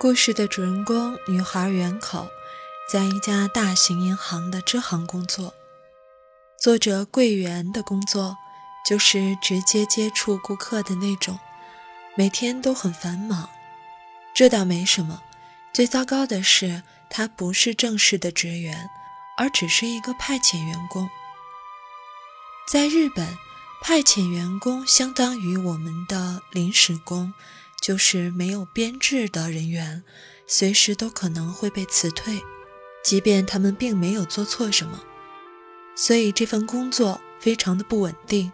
故事的主人公女孩圆口，在一家大型银行的支行工作。作者柜员的工作就是直接接触顾客的那种，每天都很繁忙。这倒没什么，最糟糕的是他不是正式的职员，而只是一个派遣员工。在日本，派遣员工相当于我们的临时工。就是没有编制的人员，随时都可能会被辞退，即便他们并没有做错什么。所以这份工作非常的不稳定。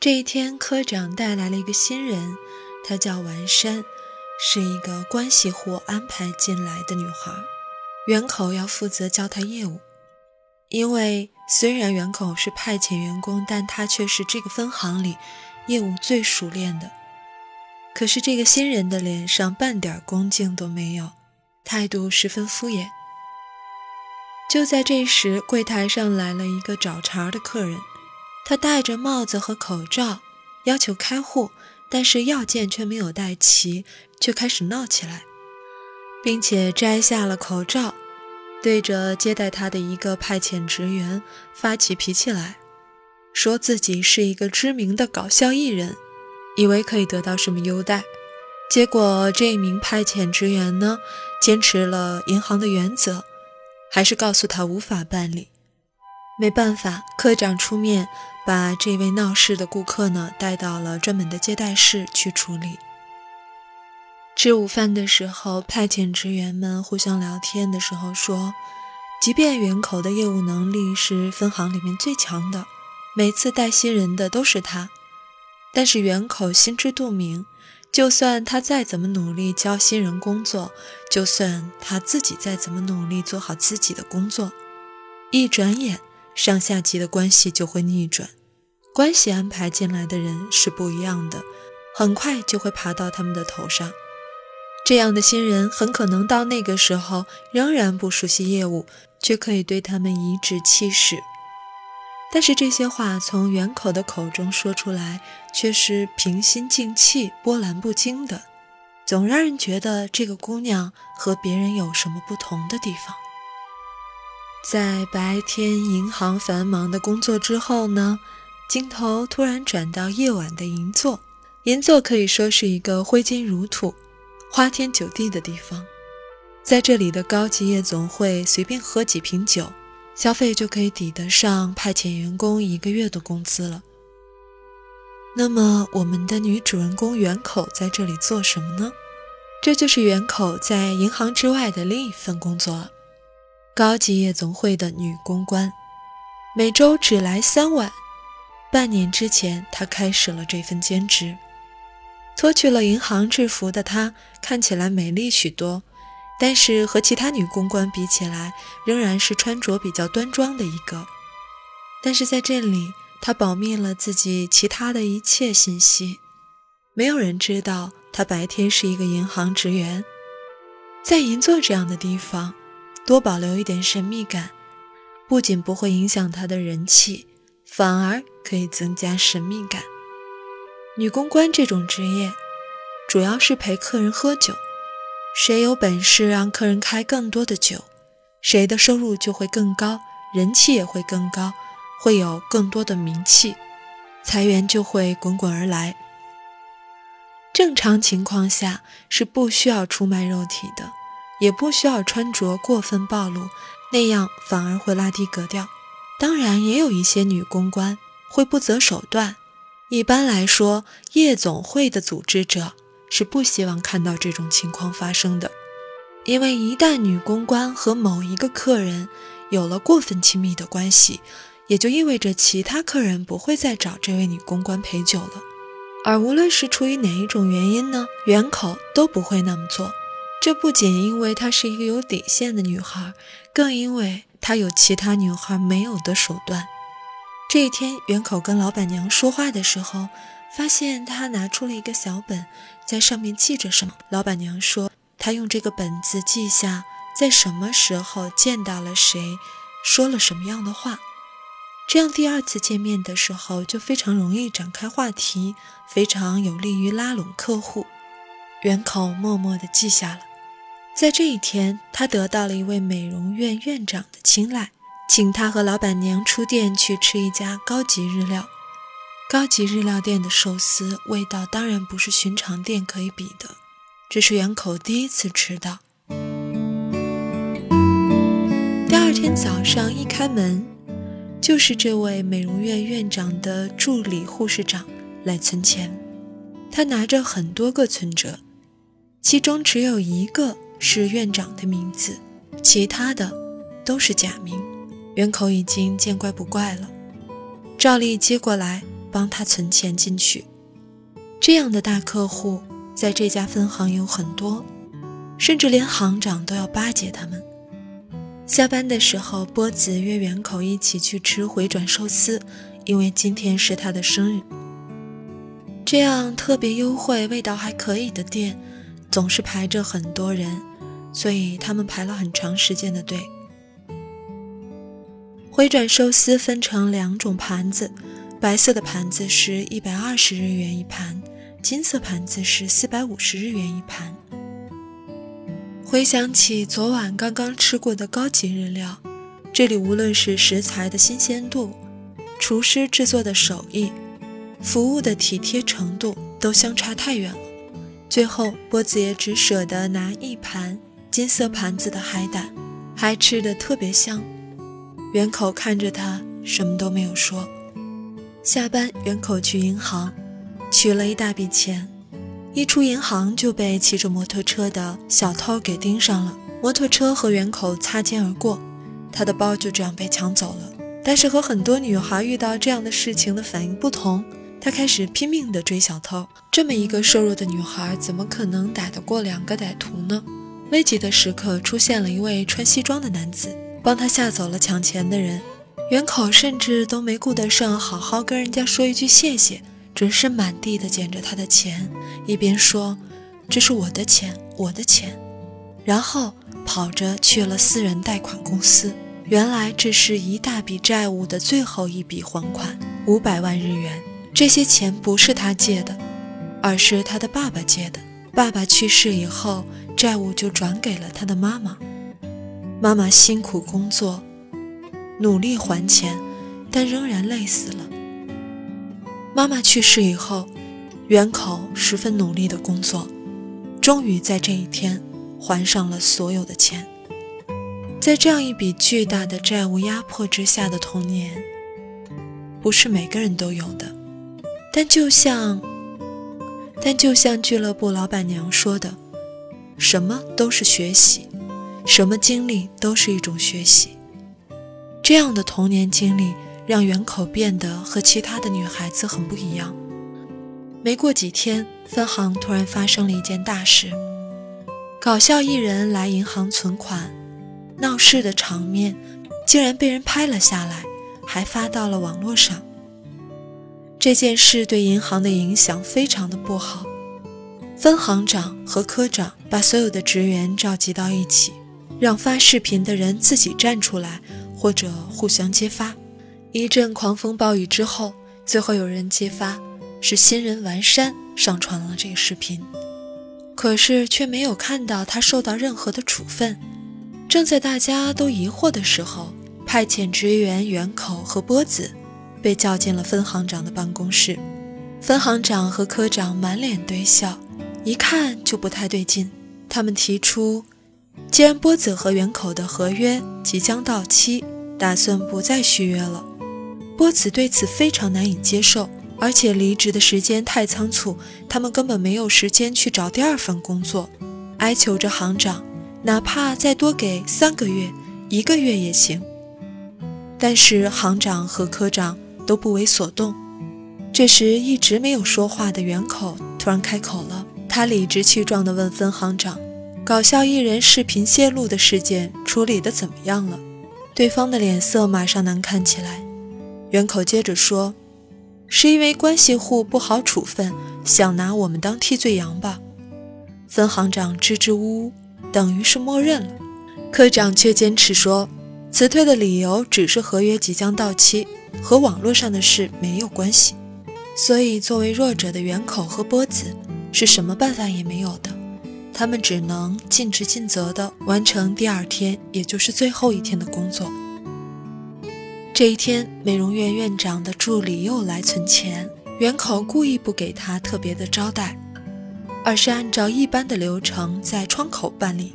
这一天，科长带来了一个新人，她叫丸山，是一个关系户安排进来的女孩。原口要负责教她业务，因为虽然原口是派遣员工，但她却是这个分行里。业务最熟练的，可是这个新人的脸上半点恭敬都没有，态度十分敷衍。就在这时，柜台上来了一个找茬的客人，他戴着帽子和口罩，要求开户，但是要件却没有带齐，却开始闹起来，并且摘下了口罩，对着接待他的一个派遣职员发起脾气来。说自己是一个知名的搞笑艺人，以为可以得到什么优待，结果这一名派遣职员呢，坚持了银行的原则，还是告诉他无法办理。没办法，科长出面把这位闹事的顾客呢带到了专门的接待室去处理。吃午饭的时候，派遣职员们互相聊天的时候说，即便原口的业务能力是分行里面最强的。每次带新人的都是他，但是原口心知肚明，就算他再怎么努力教新人工作，就算他自己再怎么努力做好自己的工作，一转眼上下级的关系就会逆转。关系安排进来的人是不一样的，很快就会爬到他们的头上。这样的新人很可能到那个时候仍然不熟悉业务，却可以对他们颐指气使。但是这些话从原口的口中说出来，却是平心静气、波澜不惊的，总让人觉得这个姑娘和别人有什么不同的地方。在白天银行繁忙的工作之后呢，镜头突然转到夜晚的银座。银座可以说是一个挥金如土、花天酒地的地方，在这里的高级夜总会，随便喝几瓶酒。消费就可以抵得上派遣员工一个月的工资了。那么，我们的女主人公袁口在这里做什么呢？这就是袁口在银行之外的另一份工作——高级夜总会的女公关，每周只来三晚。半年之前，她开始了这份兼职。脱去了银行制服的她，看起来美丽许多。但是和其他女公关比起来，仍然是穿着比较端庄的一个。但是在这里，她保密了自己其他的一切信息，没有人知道她白天是一个银行职员。在银座这样的地方，多保留一点神秘感，不仅不会影响她的人气，反而可以增加神秘感。女公关这种职业，主要是陪客人喝酒。谁有本事让客人开更多的酒，谁的收入就会更高，人气也会更高，会有更多的名气，财源就会滚滚而来。正常情况下是不需要出卖肉体的，也不需要穿着过分暴露，那样反而会拉低格调。当然，也有一些女公关会不择手段。一般来说，夜总会的组织者。是不希望看到这种情况发生的，因为一旦女公关和某一个客人有了过分亲密的关系，也就意味着其他客人不会再找这位女公关陪酒了。而无论是出于哪一种原因呢，原口都不会那么做，这不仅因为她是一个有底线的女孩，更因为她有其他女孩没有的手段。这一天，袁口跟老板娘说话的时候，发现她拿出了一个小本，在上面记着什么。老板娘说，她用这个本子记下在什么时候见到了谁，说了什么样的话，这样第二次见面的时候就非常容易展开话题，非常有利于拉拢客户。袁口默默地记下了。在这一天，他得到了一位美容院院长的青睐，请他和老板娘出店去吃一家高级日料。高级日料店的寿司味道当然不是寻常店可以比的，这是圆口第一次吃到。第二天早上一开门，就是这位美容院院长的助理护士长来存钱，他拿着很多个存折，其中只有一个。是院长的名字，其他的都是假名。圆口已经见怪不怪了，照例接过来帮他存钱进去。这样的大客户在这家分行有很多，甚至连行长都要巴结他们。下班的时候，波子约袁口一起去吃回转寿司，因为今天是他的生日。这样特别优惠、味道还可以的店，总是排着很多人。所以他们排了很长时间的队。回转寿司分成两种盘子，白色的盘子是一百二十日元一盘，金色盘子是四百五十日元一盘。回想起昨晚刚刚吃过的高级日料，这里无论是食材的新鲜度、厨师制作的手艺、服务的体贴程度，都相差太远了。最后波子也只舍得拿一盘。金色盘子的海胆，还吃得特别香。远口看着他，什么都没有说。下班，袁口去银行取了一大笔钱，一出银行就被骑着摩托车的小偷给盯上了。摩托车和袁口擦肩而过，他的包就这样被抢走了。但是和很多女孩遇到这样的事情的反应不同，她开始拼命地追小偷。这么一个瘦弱的女孩，怎么可能打得过两个歹徒呢？危急的时刻，出现了一位穿西装的男子，帮他吓走了抢钱的人。袁口甚至都没顾得上好好跟人家说一句谢谢，只是满地的捡着他的钱，一边说：“这是我的钱，我的钱。”然后跑着去了私人贷款公司。原来这是一大笔债务的最后一笔还款，五百万日元。这些钱不是他借的，而是他的爸爸借的。爸爸去世以后。债务就转给了他的妈妈，妈妈辛苦工作，努力还钱，但仍然累死了。妈妈去世以后，袁口十分努力的工作，终于在这一天还上了所有的钱。在这样一笔巨大的债务压迫之下的童年，不是每个人都有的。但就像，但就像俱乐部老板娘说的。什么都是学习，什么经历都是一种学习。这样的童年经历让袁口变得和其他的女孩子很不一样。没过几天，分行突然发生了一件大事：搞笑艺人来银行存款，闹事的场面竟然被人拍了下来，还发到了网络上。这件事对银行的影响非常的不好。分行长和科长把所有的职员召集到一起，让发视频的人自己站出来，或者互相揭发。一阵狂风暴雨之后，最后有人揭发是新人丸山上传了这个视频，可是却没有看到他受到任何的处分。正在大家都疑惑的时候，派遣职员远口和波子被叫进了分行长的办公室。分行长和科长满脸堆笑。一看就不太对劲，他们提出，既然波子和原口的合约即将到期，打算不再续约了。波子对此非常难以接受，而且离职的时间太仓促，他们根本没有时间去找第二份工作，哀求着行长，哪怕再多给三个月、一个月也行。但是行长和科长都不为所动。这时，一直没有说话的原口突然开口了。他理直气壮地问分行长：“搞笑艺人视频泄露的事件处理的怎么样了？对方的脸色马上难看起来。袁口接着说：“是因为关系户不好处分，想拿我们当替罪羊吧？”分行长支支吾吾，等于是默认了。科长却坚持说，辞退的理由只是合约即将到期，和网络上的事没有关系。所以，作为弱者的袁口和波子是什么办法也没有的，他们只能尽职尽责地完成第二天，也就是最后一天的工作。这一天，美容院院长的助理又来存钱，袁口故意不给他特别的招待。而是按照一般的流程在窗口办理。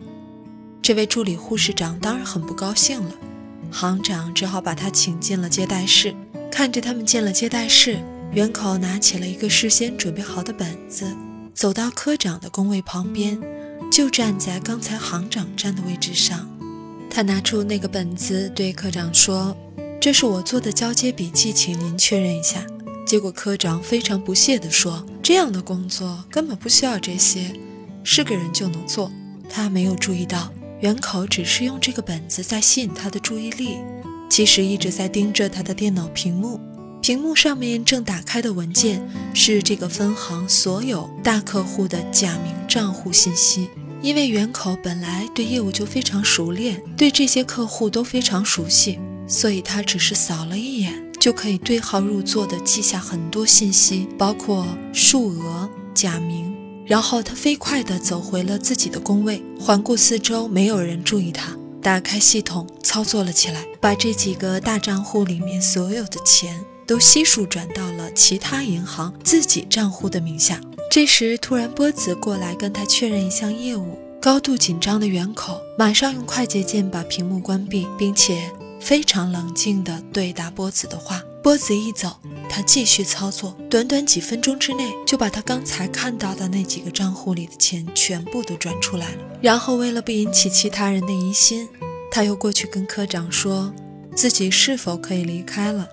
这位助理护士长当然很不高兴了，行长只好把他请进了接待室。看着他们进了接待室，袁口拿起了一个事先准备好的本子，走到科长的工位旁边，就站在刚才行长站的位置上。他拿出那个本子，对科长说：“这是我做的交接笔记，请您确认一下。”结果科长非常不屑地说：“这样的工作根本不需要这些，是个人就能做。”他没有注意到袁口只是用这个本子在吸引他的注意力，其实一直在盯着他的电脑屏幕。屏幕上面正打开的文件是这个分行所有大客户的假名账户信息。因为袁口本来对业务就非常熟练，对这些客户都非常熟悉，所以他只是扫了一眼。就可以对号入座地记下很多信息，包括数额、假名。然后他飞快地走回了自己的工位，环顾四周，没有人注意他。打开系统，操作了起来，把这几个大账户里面所有的钱都悉数转到了其他银行自己账户的名下。这时，突然波子过来跟他确认一项业务，高度紧张的圆口马上用快捷键把屏幕关闭，并且。非常冷静地对答波子的话，波子一走，他继续操作，短短几分钟之内就把他刚才看到的那几个账户里的钱全部都转出来了。然后为了不引起其他人的疑心，他又过去跟科长说自己是否可以离开了。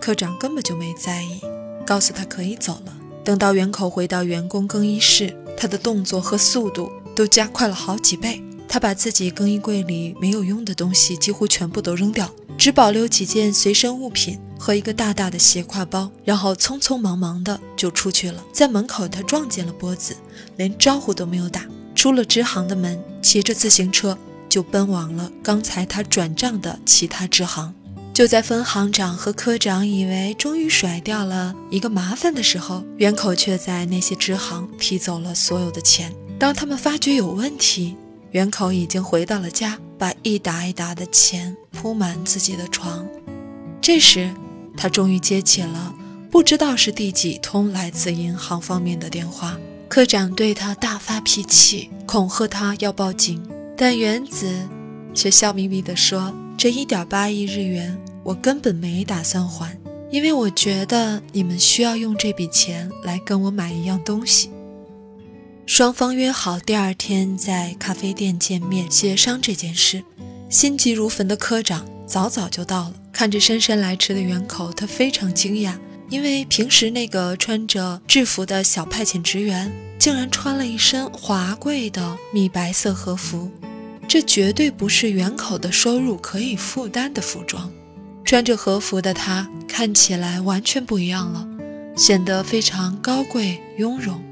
科长根本就没在意，告诉他可以走了。等到圆口回到员工更衣室，他的动作和速度都加快了好几倍。他把自己更衣柜里没有用的东西几乎全部都扔掉，只保留几件随身物品和一个大大的斜挎包，然后匆匆忙忙的就出去了。在门口，他撞见了波子，连招呼都没有打，出了支行的门，骑着自行车就奔往了刚才他转账的其他支行。就在分行长和科长以为终于甩掉了一个麻烦的时候，袁口却在那些支行提走了所有的钱。当他们发觉有问题，袁口已经回到了家，把一沓一沓的钱铺满自己的床。这时，他终于接起了不知道是第几通来自银行方面的电话。科长对他大发脾气，恐吓他要报警，但原子却笑眯眯地说：“这一点八亿日元，我根本没打算还，因为我觉得你们需要用这笔钱来跟我买一样东西。”双方约好第二天在咖啡店见面协商这件事。心急如焚的科长早早就到了，看着姗姗来迟的袁口，他非常惊讶，因为平时那个穿着制服的小派遣职员竟然穿了一身华贵的米白色和服，这绝对不是袁口的收入可以负担的服装。穿着和服的他看起来完全不一样了，显得非常高贵雍容。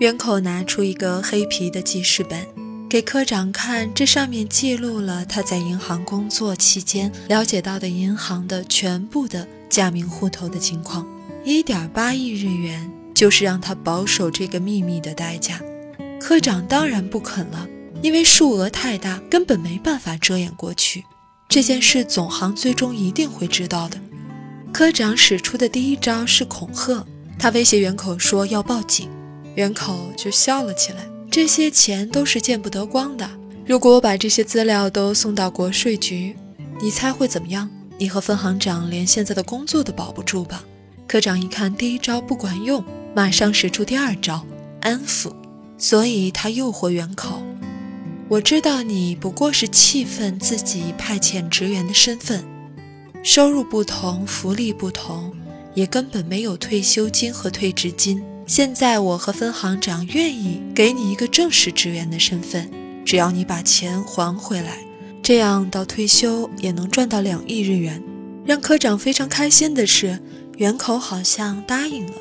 袁口拿出一个黑皮的记事本，给科长看，这上面记录了他在银行工作期间了解到的银行的全部的假名户头的情况。一点八亿日元就是让他保守这个秘密的代价。科长当然不肯了，因为数额太大，根本没办法遮掩过去。这件事总行最终一定会知道的。科长使出的第一招是恐吓，他威胁袁口说要报警。袁口就笑了起来。这些钱都是见不得光的。如果我把这些资料都送到国税局，你猜会怎么样？你和分行长连现在的工作都保不住吧？科长一看第一招不管用，马上使出第二招安抚。所以他诱惑袁口：“我知道你不过是气愤自己派遣职员的身份，收入不同，福利不同，也根本没有退休金和退职金。”现在我和分行长愿意给你一个正式职员的身份，只要你把钱还回来，这样到退休也能赚到两亿日元。让科长非常开心的是，原口好像答应了。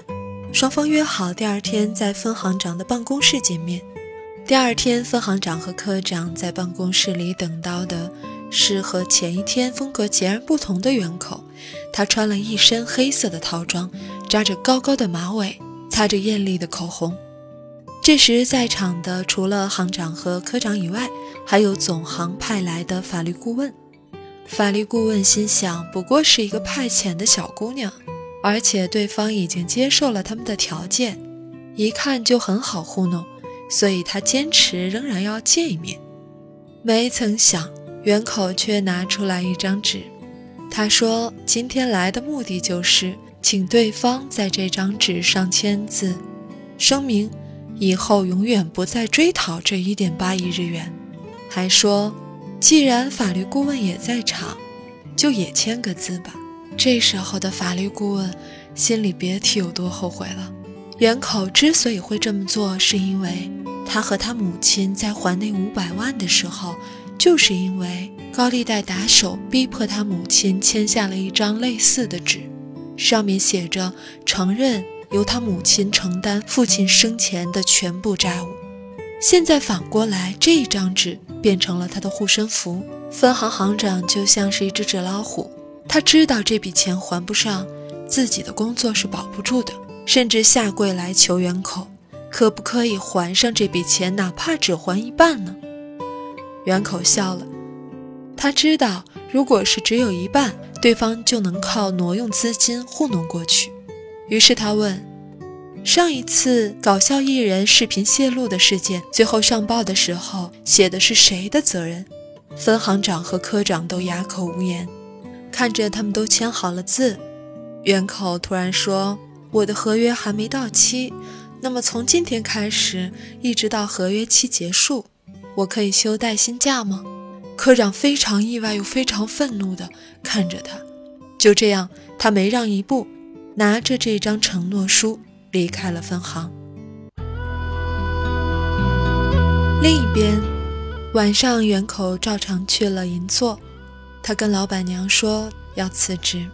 双方约好第二天在分行长的办公室见面。第二天，分行长和科长在办公室里等到的是和前一天风格截然不同的原口。他穿了一身黑色的套装，扎着高高的马尾，擦着艳丽的口红。这时，在场的除了行长和科长以外，还有总行派来的法律顾问。法律顾问心想，不过是一个派遣的小姑娘，而且对方已经接受了他们的条件，一看就很好糊弄。所以他坚持仍然要见一面，没曾想原口却拿出来一张纸，他说：“今天来的目的就是请对方在这张纸上签字，声明以后永远不再追讨这一点八亿日元。”还说：“既然法律顾问也在场，就也签个字吧。”这时候的法律顾问心里别提有多后悔了。原口之所以会这么做，是因为他和他母亲在还那五百万的时候，就是因为高利贷打手逼迫他母亲签下了一张类似的纸，上面写着承认由他母亲承担父亲生前的全部债务。现在反过来，这一张纸变成了他的护身符。分行行长就像是一只纸老虎，他知道这笔钱还不上，自己的工作是保不住的。甚至下跪来求原口，可不可以还上这笔钱，哪怕只还一半呢？原口笑了，他知道，如果是只有一半，对方就能靠挪用资金糊弄过去。于是他问：“上一次搞笑艺人视频泄露的事件，最后上报的时候写的是谁的责任？”分行长和科长都哑口无言，看着他们都签好了字，原口突然说。我的合约还没到期，那么从今天开始一直到合约期结束，我可以休带薪假吗？科长非常意外又非常愤怒地看着他。就这样，他没让一步，拿着这张承诺书离开了分行。另一边，晚上原口照常去了银座，他跟老板娘说要辞职，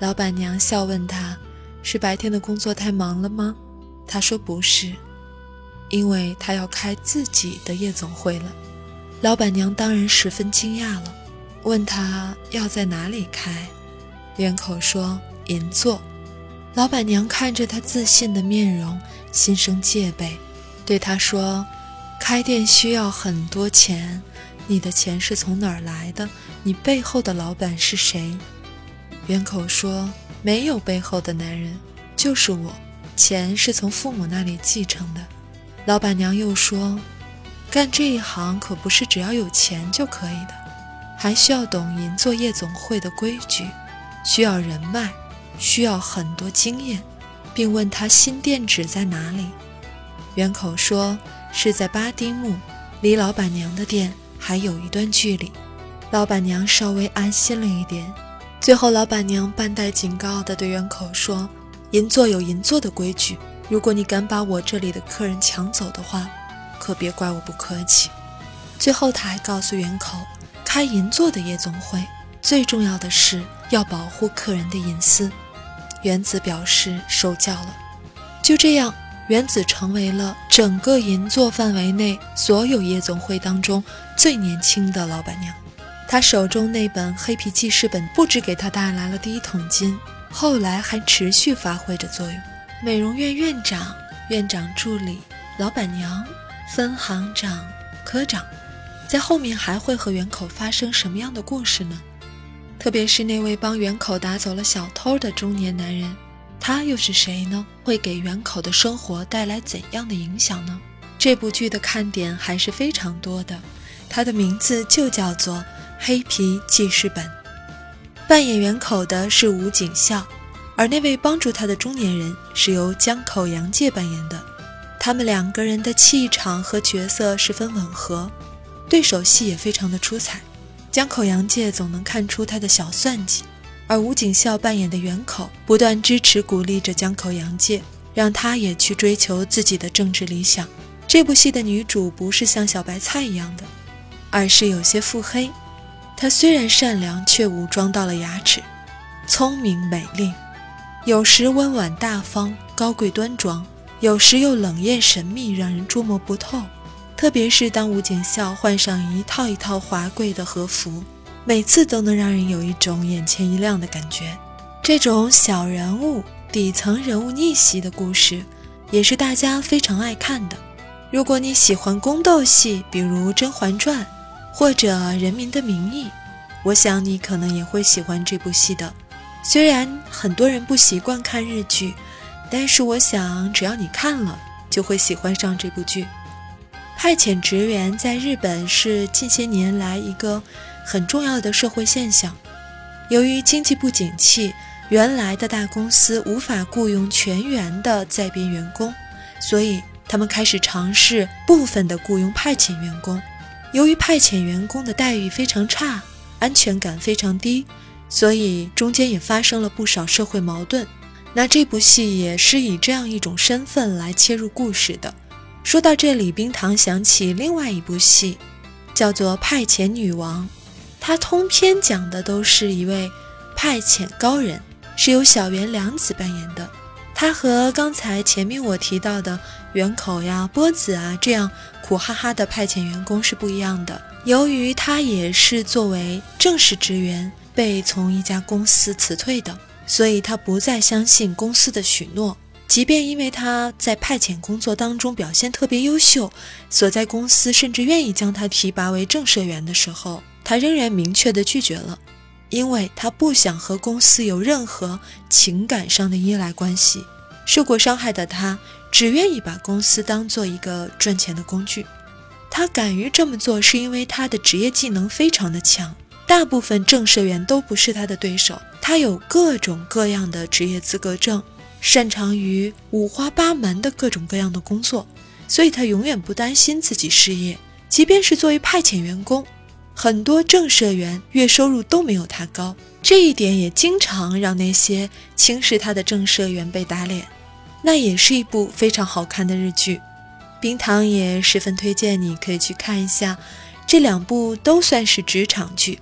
老板娘笑问他。是白天的工作太忙了吗？他说不是，因为他要开自己的夜总会了。老板娘当然十分惊讶了，问他要在哪里开。圆口说银座。老板娘看着他自信的面容，心生戒备，对他说：“开店需要很多钱，你的钱是从哪儿来的？你背后的老板是谁？”圆口说。没有背后的男人，就是我。钱是从父母那里继承的。老板娘又说：“干这一行可不是只要有钱就可以的，还需要懂银座夜总会的规矩，需要人脉，需要很多经验。”并问他新店址在哪里。原口说是在巴丁木，离老板娘的店还有一段距离。老板娘稍微安心了一点。最后，老板娘半带警告地对原口说：“银座有银座的规矩，如果你敢把我这里的客人抢走的话，可别怪我不客气。”最后，他还告诉原口，开银座的夜总会最重要的是要保护客人的隐私。原子表示受教了。就这样，原子成为了整个银座范围内所有夜总会当中最年轻的老板娘。他手中那本黑皮记事本不止给他带来了第一桶金，后来还持续发挥着作用。美容院院长、院长助理、老板娘、分行长、科长，在后面还会和原口发生什么样的故事呢？特别是那位帮原口打走了小偷的中年男人，他又是谁呢？会给原口的生活带来怎样的影响呢？这部剧的看点还是非常多的，它的名字就叫做。黑皮记事本，扮演原口的是吴景孝，而那位帮助他的中年人是由江口洋介扮演的。他们两个人的气场和角色十分吻合，对手戏也非常的出彩。江口洋介总能看出他的小算计，而吴景孝扮演的原口不断支持鼓励着江口洋介，让他也去追求自己的政治理想。这部戏的女主不是像小白菜一样的，而是有些腹黑。她虽然善良，却武装到了牙齿，聪明美丽，有时温婉大方、高贵端庄，有时又冷艳神秘，让人捉摸不透。特别是当吴景孝换上一套一套华贵的和服，每次都能让人有一种眼前一亮的感觉。这种小人物、底层人物逆袭的故事，也是大家非常爱看的。如果你喜欢宫斗戏，比如《甄嬛传》或者《人民的名义》，我想你可能也会喜欢这部戏的。虽然很多人不习惯看日剧，但是我想只要你看了，就会喜欢上这部剧。派遣职员在日本是近些年来一个很重要的社会现象。由于经济不景气，原来的大公司无法雇佣全员的在编员工，所以他们开始尝试部分的雇佣派遣员工。由于派遣员工的待遇非常差，安全感非常低，所以中间也发生了不少社会矛盾。那这部戏也是以这样一种身份来切入故事的。说到这里，冰糖想起另外一部戏，叫做《派遣女王》，它通篇讲的都是一位派遣高人。是由小原良子扮演的，他和刚才前面我提到的圆口呀、波子啊这样苦哈哈的派遣员工是不一样的。由于他也是作为正式职员被从一家公司辞退的，所以他不再相信公司的许诺。即便因为他在派遣工作当中表现特别优秀，所在公司甚至愿意将他提拔为正社员的时候，他仍然明确地拒绝了。因为他不想和公司有任何情感上的依赖关系，受过伤害的他只愿意把公司当做一个赚钱的工具。他敢于这么做，是因为他的职业技能非常的强，大部分正社员都不是他的对手。他有各种各样的职业资格证，擅长于五花八门的各种各样的工作，所以他永远不担心自己失业，即便是作为派遣员工。很多正社员月收入都没有他高，这一点也经常让那些轻视他的正社员被打脸。那也是一部非常好看的日剧，冰糖也十分推荐你可以去看一下。这两部都算是职场剧，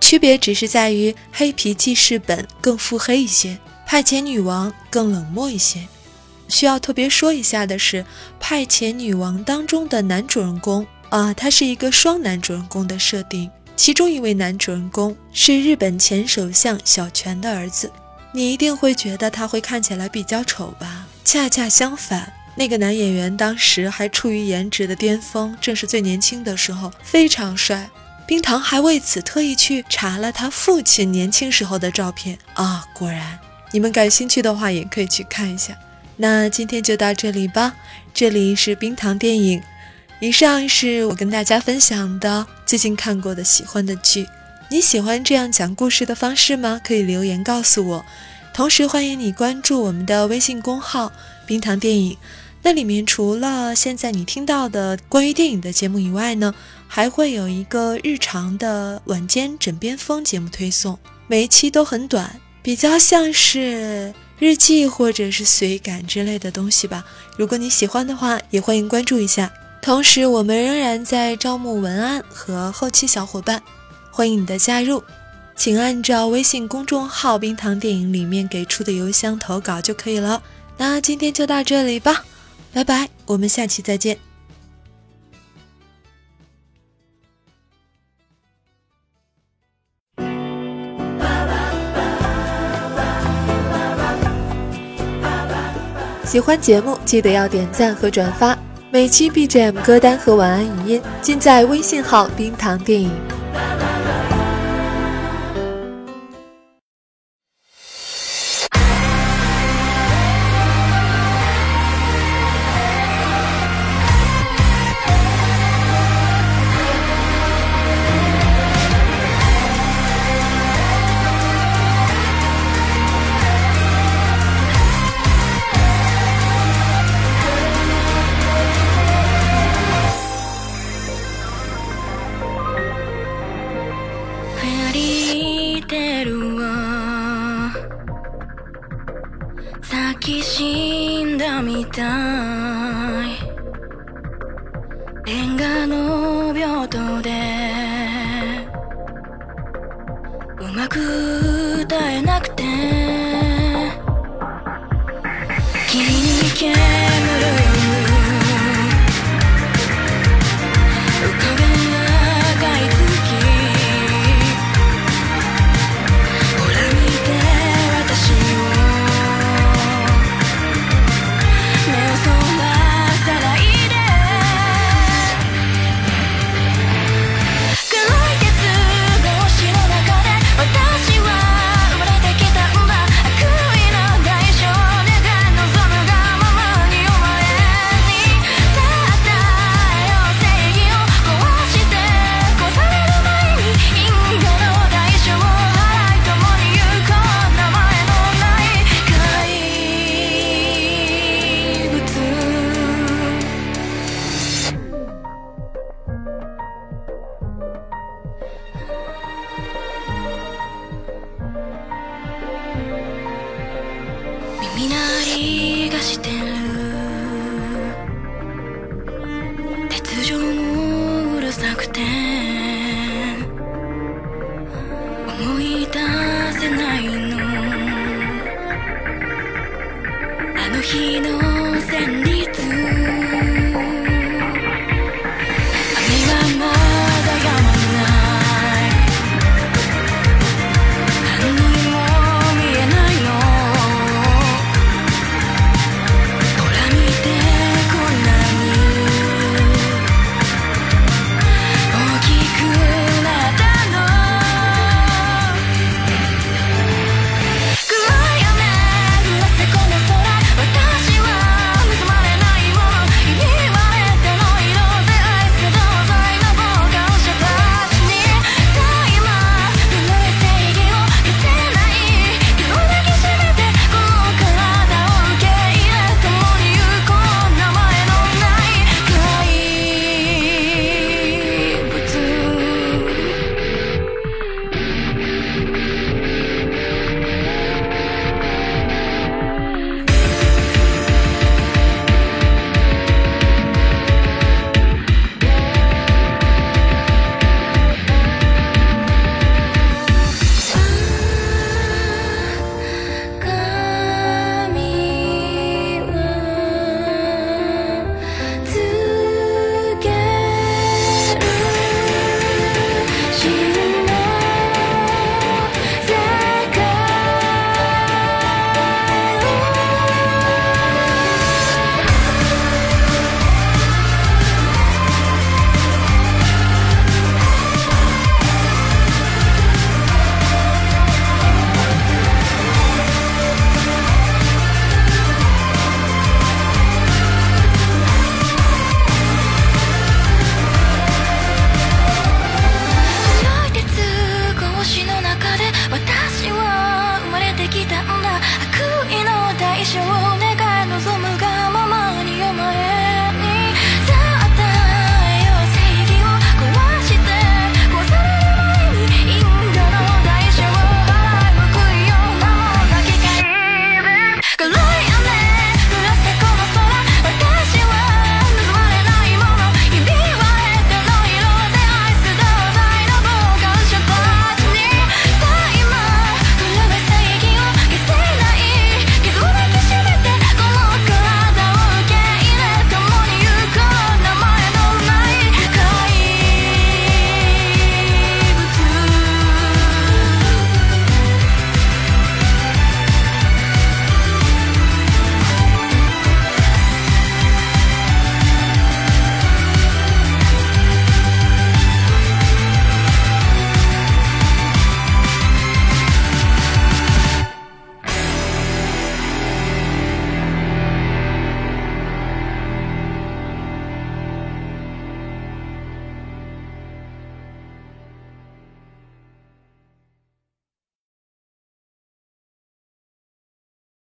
区别只是在于《黑皮记事本》更腹黑一些，《派遣女王》更冷漠一些。需要特别说一下的是，《派遣女王》当中的男主人公。啊，他是一个双男主人公的设定，其中一位男主人公是日本前首相小泉的儿子。你一定会觉得他会看起来比较丑吧？恰恰相反，那个男演员当时还处于颜值的巅峰，正是最年轻的时候，非常帅。冰糖还为此特意去查了他父亲年轻时候的照片啊，果然，你们感兴趣的话也可以去看一下。那今天就到这里吧，这里是冰糖电影。以上是我跟大家分享的最近看过的喜欢的剧，你喜欢这样讲故事的方式吗？可以留言告诉我。同时欢迎你关注我们的微信公号“冰糖电影”，那里面除了现在你听到的关于电影的节目以外呢，还会有一个日常的晚间枕边风节目推送，每一期都很短，比较像是日记或者是随感之类的东西吧。如果你喜欢的话，也欢迎关注一下。同时，我们仍然在招募文案和后期小伙伴，欢迎你的加入，请按照微信公众号“冰糖电影”里面给出的邮箱投稿就可以了。那今天就到这里吧，拜拜，我们下期再见。喜欢节目记得要点赞和转发。每期 BGM 歌单和晚安语音尽在微信号“冰糖电影”。の病棟でうまく歌えな